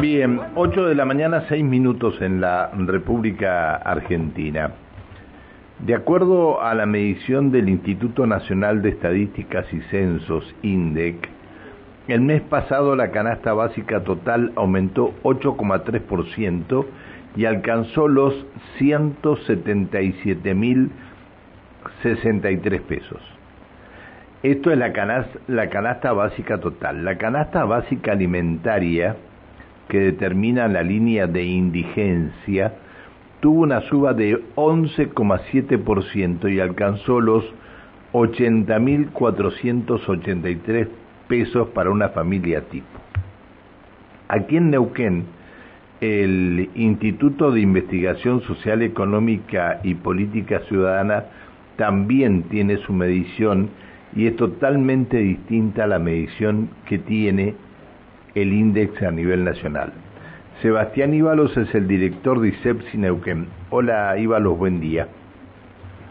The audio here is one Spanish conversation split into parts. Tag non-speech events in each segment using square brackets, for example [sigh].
Bien, 8 de la mañana, 6 minutos en la República Argentina. De acuerdo a la medición del Instituto Nacional de Estadísticas y Censos, INDEC, el mes pasado la canasta básica total aumentó 8,3% y alcanzó los 177.063 pesos. Esto es la canasta, la canasta básica total. La canasta básica alimentaria, que determina la línea de indigencia, tuvo una suba de 11,7% y alcanzó los 80.483 pesos para una familia tipo. Aquí en Neuquén, el Instituto de Investigación Social, Económica y Política Ciudadana también tiene su medición y es totalmente distinta a la medición que tiene el índice a nivel nacional. Sebastián Íbalos es el director de ISEPSI Neuquén. Hola Íbalos, buen día.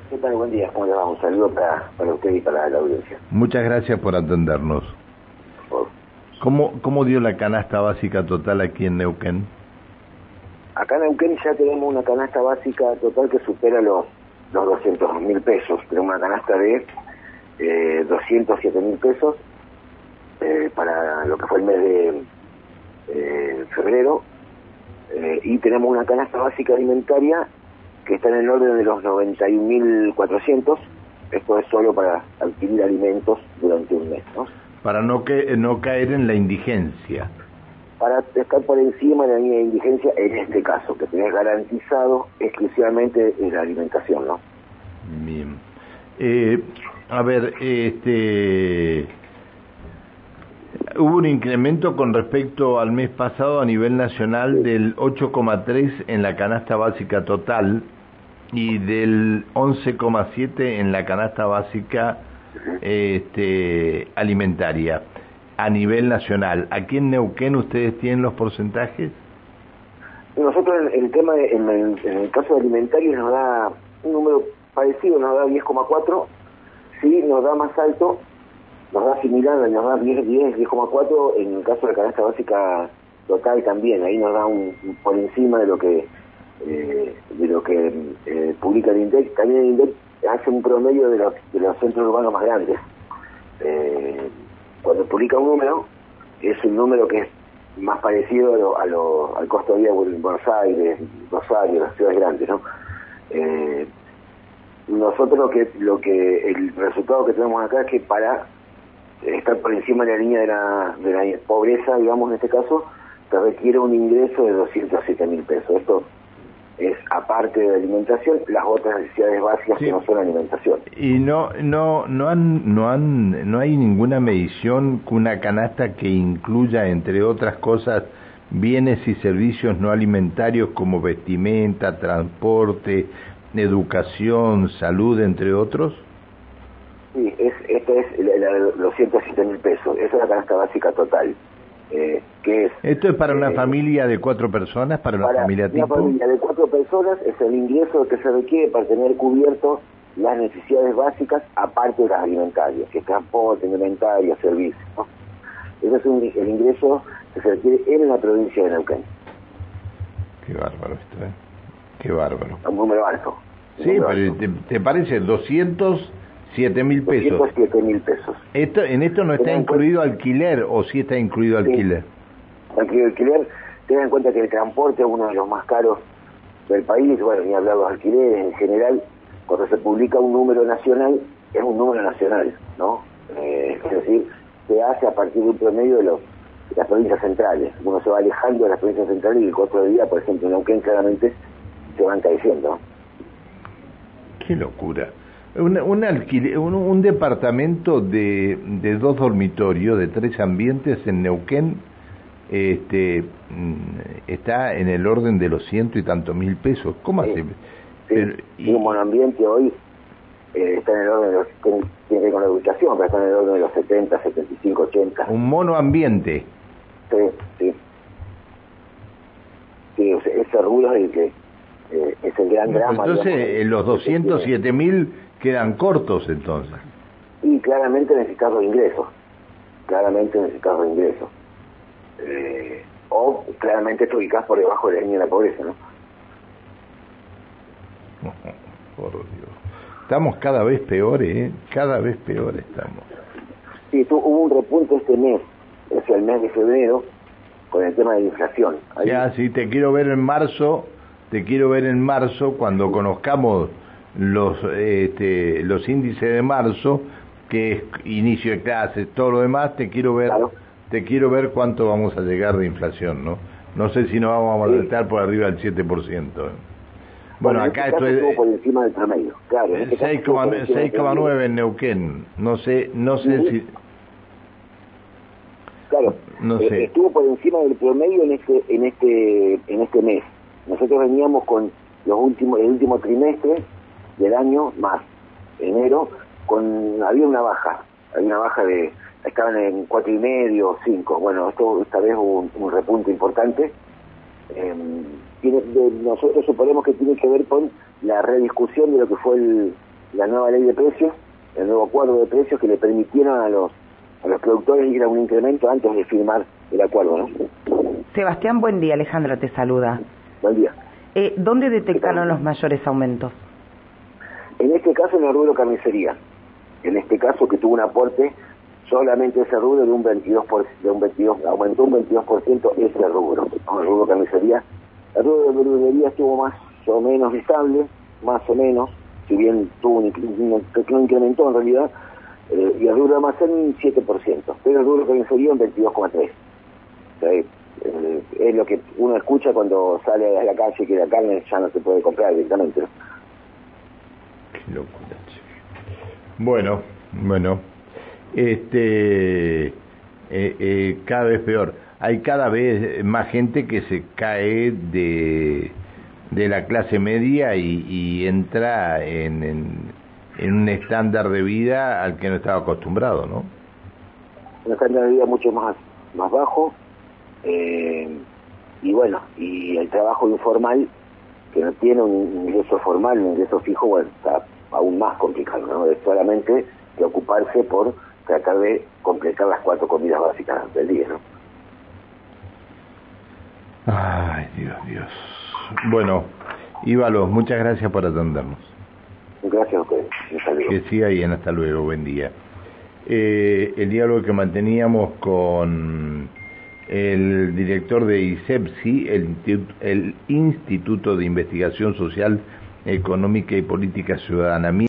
¿Qué tal? Buen día, ¿cómo le va? Un saludo para, para usted y para la audiencia. Muchas gracias por atendernos. ¿Cómo, ¿Cómo dio la canasta básica total aquí en Neuquén? Acá en Neuquén ya tenemos una canasta básica total que supera los, los 200 mil pesos. Tenemos una canasta de eh, 207 mil pesos eh, para lo que fue el mes de eh, febrero eh, y tenemos una canasta básica alimentaria que está en el orden de los 91.400 esto es solo para adquirir alimentos durante un mes ¿no? para no que no caer en la indigencia para estar por encima de la línea de indigencia en este caso que tenés garantizado exclusivamente la alimentación ¿no? bien eh, a ver, este hubo un incremento con respecto al mes pasado a nivel nacional del 8,3 en la canasta básica total y del 11,7 en la canasta básica este, alimentaria a nivel nacional. ¿Aquí en Neuquén ustedes tienen los porcentajes? Nosotros en el tema, en el, en el caso de alimentario nos da un número parecido, nos da 10,4 sí nos da más alto, nos da similar, nos da 10, 10, 10,4 en el caso de canasta básica total también, ahí nos da un, por encima de lo que eh, de lo que eh, publica el INDEC, también el INDEC hace un promedio de los, de los centros urbanos más grandes. Eh, cuando publica un número, es un número que es más parecido a lo, al costo de vida en Buenos Aires, Rosario, las ciudades grandes, ¿no? Eh, nosotros lo que lo que el resultado que tenemos acá es que para estar por encima de la línea de la, de la pobreza, digamos en este caso, se requiere un ingreso de 207 mil pesos. Esto es aparte de alimentación, las otras necesidades básicas que no son alimentación. Y no no no han no han no hay ninguna medición con una canasta que incluya entre otras cosas bienes y servicios no alimentarios como vestimenta, transporte, educación, salud, entre otros? Sí, es, este es los 107 mil pesos, esa es la canasta básica total. Eh, que es, ¿Esto es para una eh, familia de cuatro personas, para una familia tipo? Una familia de cuatro personas es el ingreso que se requiere para tener cubierto las necesidades básicas aparte de las alimentarias, que es transporte, alimentaria, servicios. Ese es el ingreso que se requiere en la provincia de Neuquén. Qué bárbaro esto, ¿eh? Qué bárbaro. Un número alto. Sí, pero te, te, parece 207 mil pesos. 207 mil pesos. Esto, ¿En esto no está incluido alquiler o sí está incluido alquiler? Sí. alquiler, ten en cuenta que el transporte es uno de los más caros del país, bueno, ni hablar de los alquileres en general, cuando se publica un número nacional, es un número nacional, ¿no? Eh, es decir, se hace a partir de un promedio de, los, de las provincias centrales. Uno se va alejando de las provincias centrales y el costo de vida, por ejemplo, en Neuquén claramente se van diciendo Qué locura. Un, un, un, un departamento de, de, dos dormitorios, de tres ambientes en Neuquén, este, mm, está en el orden de los ciento y tantos mil pesos. ¿Cómo sí, hace? Sí. Pero, y... un monoambiente hoy eh, está en el orden de los, tiene que ver con la ubicación, pero está en el orden de los 70, 75, 80. Un monoambiente. Sí, sí. Sí, ese ruido es el que eh, es el gran drama. Entonces, digamos, los 207 mil quedan cortos entonces. Y claramente necesitas los ingresos, claramente necesitas los ingresos. Eh, o claramente te ubicás por debajo de la línea de la pobreza, ¿no? [laughs] Por Dios. Estamos cada vez peores, ¿eh? Cada vez peores estamos. Sí, hubo un repunte este mes, es el mes de febrero, con el tema de la inflación. Ya, sí, te quiero ver en marzo, te quiero ver en marzo cuando conozcamos los este, los índices de marzo, que es inicio de clases, todo lo demás, te quiero ver te quiero ver cuánto vamos a llegar de inflación, ¿no? No sé si nos vamos a estar por arriba del 7%. ¿eh? Bueno, acá este esto es por encima del promedio. Claro, 6,9 este en Neuquén. No sé, no sé si Claro, no eh, estuvo por encima del promedio en este en este en este mes. Nosotros veníamos con los últimos el último trimestre del año más enero con había una baja, había una baja de estaban en cuatro y medio, cinco. Bueno, esto esta vez hubo un, repunte importante. Eh, tiene, nosotros suponemos que tiene que ver con la rediscusión de lo que fue la nueva ley de precios, el nuevo acuerdo de precios que le permitieron a los a los productores ir a un incremento antes de firmar el acuerdo, ¿no? Sebastián, buen día. Alejandra te saluda. Buen día. Eh, ¿Dónde detectaron los mayores aumentos? En este caso en el rubro carnicería. En este caso que tuvo un aporte solamente ese rubro de un 22 de un 22 aumentó un 22% ese rubro, el rubro carnicería. El rubro de verdulería estuvo más o menos estable, más o menos, si bien tuvo un, pequeño incrementó en realidad, eh, y el rubro de almacén un 7%, pero el rubro carnicería un 22,3%. Eh, es lo que uno escucha cuando sale a la calle que la carne ya no se puede comprar directamente. Bueno, bueno este, eh, eh, cada vez peor. Hay cada vez más gente que se cae de, de la clase media y, entra en, en, un estándar de vida al que no estaba acostumbrado, ¿no? Un estándar de vida mucho más, más bajo. Eh, y bueno, y el trabajo informal, que no tiene un ingreso formal, un ingreso fijo, bueno, está aún más complicado, ¿no? Es solamente preocuparse por tratar de completar las cuatro comidas básicas del día, ¿no? Ay, Dios, Dios. Bueno, Íbalo, muchas gracias por atendernos. Gracias a ustedes. Que siga bien, hasta luego, buen día. Eh, el diálogo que manteníamos con el director de ISEPSI, el, el Instituto de Investigación Social, Económica y Política Ciudadana.